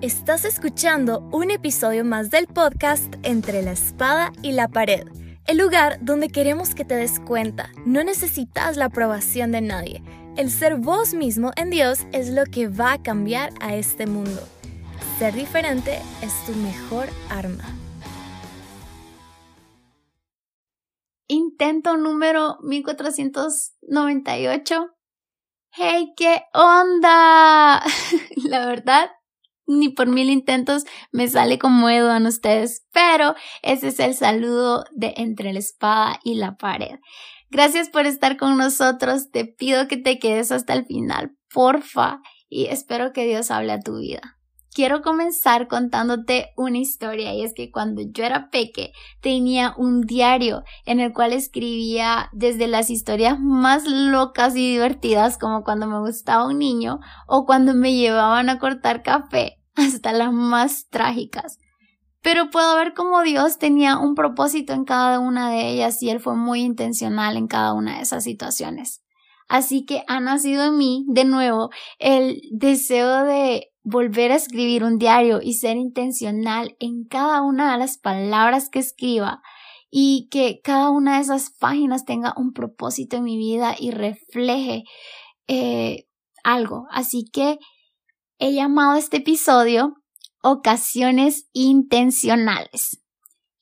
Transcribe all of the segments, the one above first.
Estás escuchando un episodio más del podcast Entre la espada y la pared, el lugar donde queremos que te des cuenta, no necesitas la aprobación de nadie. El ser vos mismo en Dios es lo que va a cambiar a este mundo. Ser diferente es tu mejor arma. Intento número 1498. ¡Hey, qué onda! La verdad, ni por mil intentos me sale como Eduan ustedes, pero ese es el saludo de entre la espada y la pared. Gracias por estar con nosotros, te pido que te quedes hasta el final, porfa, y espero que Dios hable a tu vida quiero comenzar contándote una historia y es que cuando yo era peque tenía un diario en el cual escribía desde las historias más locas y divertidas como cuando me gustaba un niño o cuando me llevaban a cortar café hasta las más trágicas. Pero puedo ver cómo Dios tenía un propósito en cada una de ellas y Él fue muy intencional en cada una de esas situaciones. Así que ha nacido en mí de nuevo el deseo de volver a escribir un diario y ser intencional en cada una de las palabras que escriba y que cada una de esas páginas tenga un propósito en mi vida y refleje eh, algo. Así que he llamado este episodio Ocasiones Intencionales.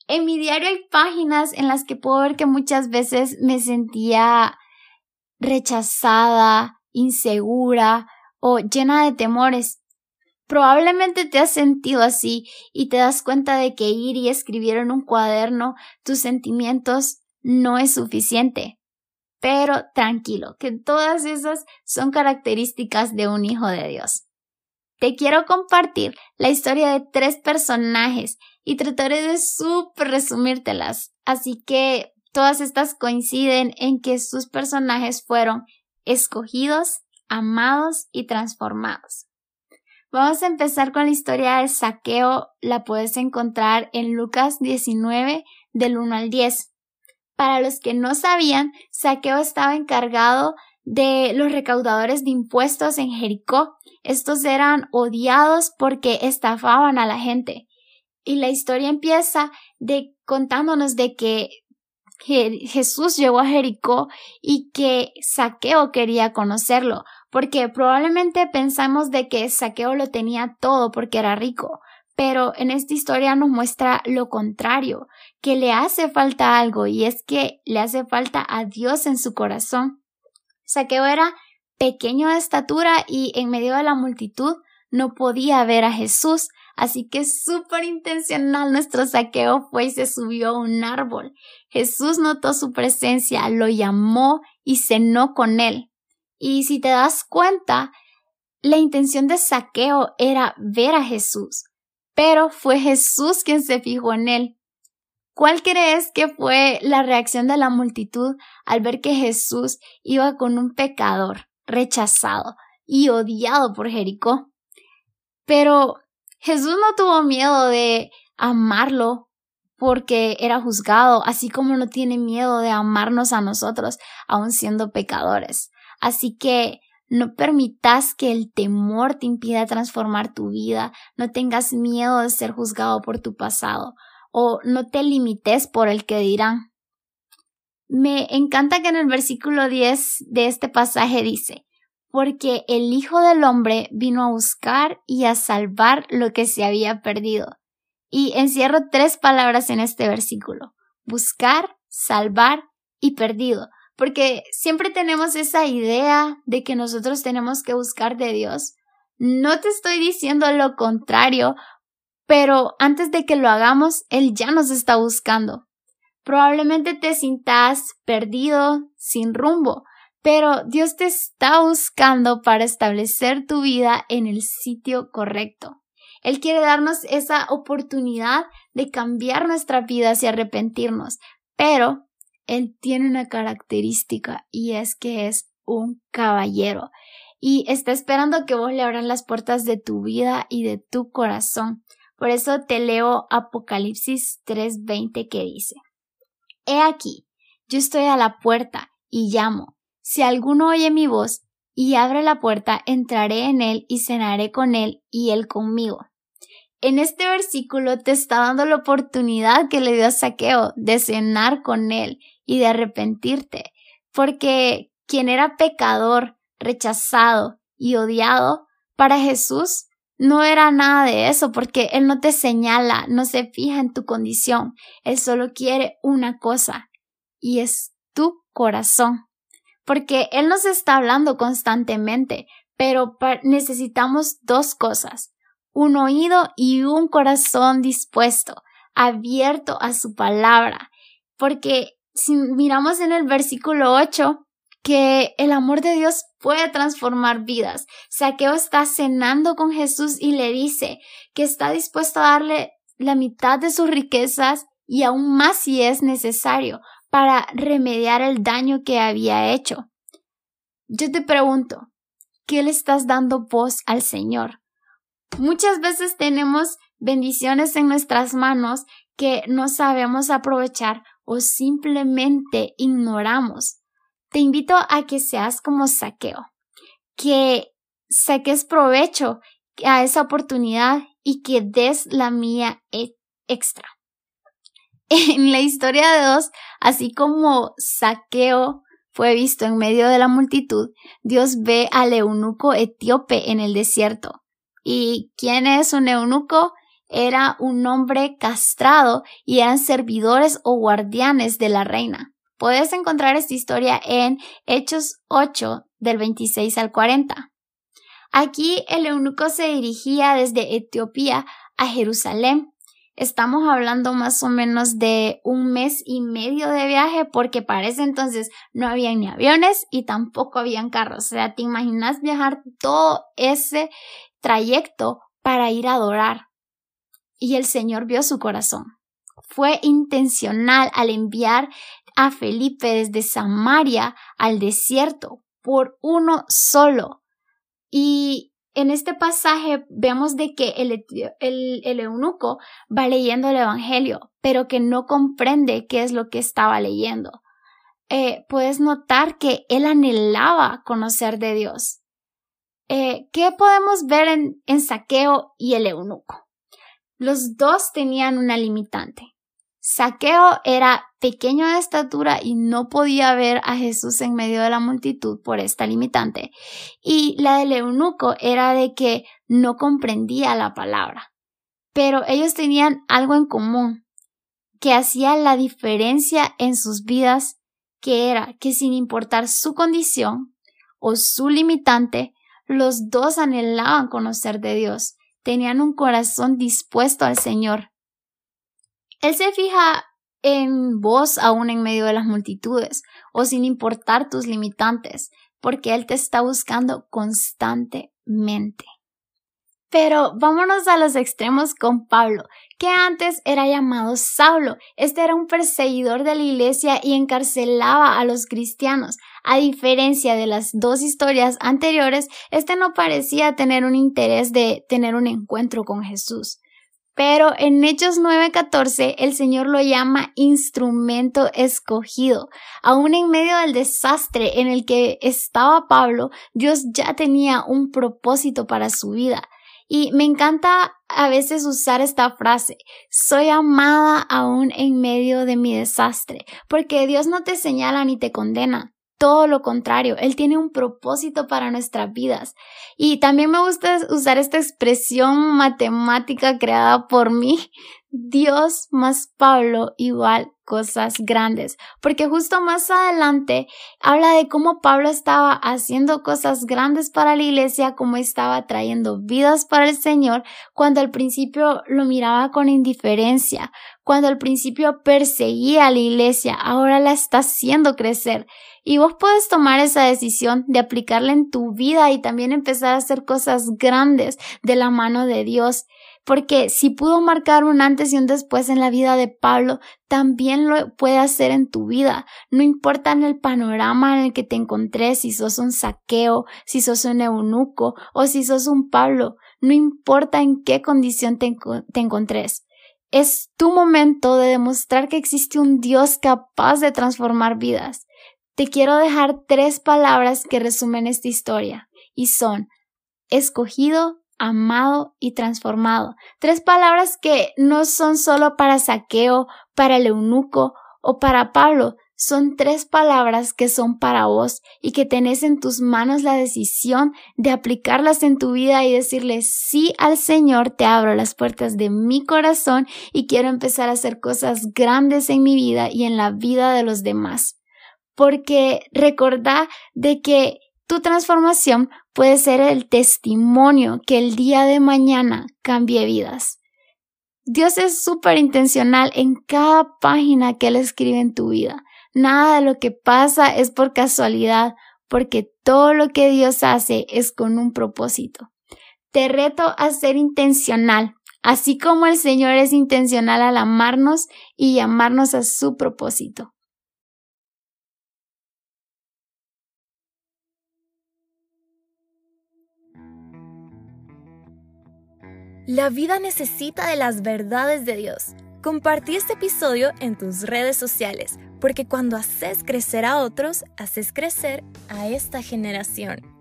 En mi diario hay páginas en las que puedo ver que muchas veces me sentía rechazada, insegura o llena de temores. Probablemente te has sentido así y te das cuenta de que ir y escribir en un cuaderno tus sentimientos no es suficiente. Pero tranquilo, que todas esas son características de un hijo de Dios. Te quiero compartir la historia de tres personajes y trataré de súper resumírtelas. Así que todas estas coinciden en que sus personajes fueron escogidos, amados y transformados. Vamos a empezar con la historia del saqueo. La puedes encontrar en Lucas 19 del 1 al 10. Para los que no sabían, Saqueo estaba encargado de los recaudadores de impuestos en Jericó. Estos eran odiados porque estafaban a la gente. Y la historia empieza de contándonos de que Jesús llegó a Jericó y que Saqueo quería conocerlo, porque probablemente pensamos de que Saqueo lo tenía todo porque era rico, pero en esta historia nos muestra lo contrario, que le hace falta algo y es que le hace falta a Dios en su corazón. Saqueo era pequeño de estatura y en medio de la multitud no podía ver a Jesús, así que súper intencional nuestro saqueo fue y se subió a un árbol. Jesús notó su presencia, lo llamó y cenó con él. Y si te das cuenta, la intención de saqueo era ver a Jesús, pero fue Jesús quien se fijó en él. ¿Cuál crees que fue la reacción de la multitud al ver que Jesús iba con un pecador rechazado y odiado por Jericó? Pero Jesús no tuvo miedo de amarlo porque era juzgado, así como no tiene miedo de amarnos a nosotros, aun siendo pecadores. Así que no permitas que el temor te impida transformar tu vida, no tengas miedo de ser juzgado por tu pasado o no te limites por el que dirán. Me encanta que en el versículo 10 de este pasaje dice, porque el Hijo del Hombre vino a buscar y a salvar lo que se había perdido. Y encierro tres palabras en este versículo, buscar, salvar y perdido porque siempre tenemos esa idea de que nosotros tenemos que buscar de Dios. No te estoy diciendo lo contrario, pero antes de que lo hagamos, Él ya nos está buscando. Probablemente te sientas perdido, sin rumbo, pero Dios te está buscando para establecer tu vida en el sitio correcto. Él quiere darnos esa oportunidad de cambiar nuestra vida y arrepentirnos, pero él tiene una característica y es que es un caballero y está esperando que vos le abran las puertas de tu vida y de tu corazón. Por eso te leo Apocalipsis 3:20 que dice, He aquí, yo estoy a la puerta y llamo. Si alguno oye mi voz y abre la puerta, entraré en él y cenaré con él y él conmigo. En este versículo te está dando la oportunidad que le dio a Saqueo de cenar con él y de arrepentirte, porque quien era pecador, rechazado y odiado, para Jesús no era nada de eso, porque Él no te señala, no se fija en tu condición, Él solo quiere una cosa, y es tu corazón. Porque Él nos está hablando constantemente, pero necesitamos dos cosas, un oído y un corazón dispuesto, abierto a su palabra. Porque si miramos en el versículo 8, que el amor de Dios puede transformar vidas. Saqueo está cenando con Jesús y le dice que está dispuesto a darle la mitad de sus riquezas y aún más si es necesario para remediar el daño que había hecho. Yo te pregunto, ¿qué le estás dando voz al Señor? Muchas veces tenemos bendiciones en nuestras manos que no sabemos aprovechar o simplemente ignoramos. Te invito a que seas como saqueo, que saques provecho a esa oportunidad y que des la mía e-, extra. En la historia de dos, así como saqueo fue visto en medio de la multitud, Dios ve al eunuco etíope en el desierto. ¿Y quién es un eunuco? Era un hombre castrado y eran servidores o guardianes de la reina. Puedes encontrar esta historia en Hechos 8 del 26 al 40. Aquí el eunuco se dirigía desde Etiopía a Jerusalén. Estamos hablando más o menos de un mes y medio de viaje porque para ese entonces no había ni aviones y tampoco habían carros. O sea, ¿te imaginas viajar todo ese trayecto para ir a adorar? Y el Señor vio su corazón. Fue intencional al enviar a Felipe desde Samaria al desierto por uno solo. Y en este pasaje vemos de que el, eunuco va leyendo el Evangelio, pero que no comprende qué es lo que estaba leyendo. Eh, puedes notar que él anhelaba conocer de Dios. Eh, ¿Qué podemos ver en, en Saqueo y el eunuco? Los dos tenían una limitante. Saqueo era pequeño de estatura y no podía ver a Jesús en medio de la multitud por esta limitante. Y la del eunuco era de que no comprendía la palabra. Pero ellos tenían algo en común que hacía la diferencia en sus vidas, que era que sin importar su condición o su limitante, los dos anhelaban conocer de Dios, tenían un corazón dispuesto al Señor él se fija en vos aún en medio de las multitudes o sin importar tus limitantes, porque Él te está buscando constantemente. Pero vámonos a los extremos con Pablo, que antes era llamado Saulo. Este era un perseguidor de la iglesia y encarcelaba a los cristianos. A diferencia de las dos historias anteriores, este no parecía tener un interés de tener un encuentro con Jesús. Pero en Hechos 9:14 el Señor lo llama instrumento escogido. Aún en medio del desastre en el que estaba Pablo, Dios ya tenía un propósito para su vida. Y me encanta a veces usar esta frase, soy amada aún en medio de mi desastre, porque Dios no te señala ni te condena, todo lo contrario, Él tiene un propósito para nuestras vidas. Y también me gusta usar esta expresión matemática creada por mí, Dios más Pablo igual cosas grandes, porque justo más adelante habla de cómo Pablo estaba haciendo cosas grandes para la iglesia, cómo estaba trayendo vidas para el Señor, cuando al principio lo miraba con indiferencia, cuando al principio perseguía a la iglesia, ahora la está haciendo crecer. Y vos puedes tomar esa decisión de aplicarla en tu vida y también empezar a hacer cosas grandes de la mano de Dios porque si pudo marcar un antes y un después en la vida de Pablo, también lo puede hacer en tu vida. No importa en el panorama en el que te encontrés, si sos un saqueo, si sos un eunuco o si sos un Pablo, no importa en qué condición te, te encontrés. Es tu momento de demostrar que existe un Dios capaz de transformar vidas. Te quiero dejar tres palabras que resumen esta historia y son escogido, amado y transformado. Tres palabras que no son solo para saqueo, para el eunuco o para Pablo, son tres palabras que son para vos y que tenés en tus manos la decisión de aplicarlas en tu vida y decirle sí al Señor, te abro las puertas de mi corazón y quiero empezar a hacer cosas grandes en mi vida y en la vida de los demás. Porque recordá de que tu transformación puede ser el testimonio que el día de mañana cambie vidas. Dios es súper intencional en cada página que Él escribe en tu vida. Nada de lo que pasa es por casualidad, porque todo lo que Dios hace es con un propósito. Te reto a ser intencional, así como el Señor es intencional al amarnos y llamarnos a su propósito. La vida necesita de las verdades de Dios. Compartí este episodio en tus redes sociales, porque cuando haces crecer a otros, haces crecer a esta generación.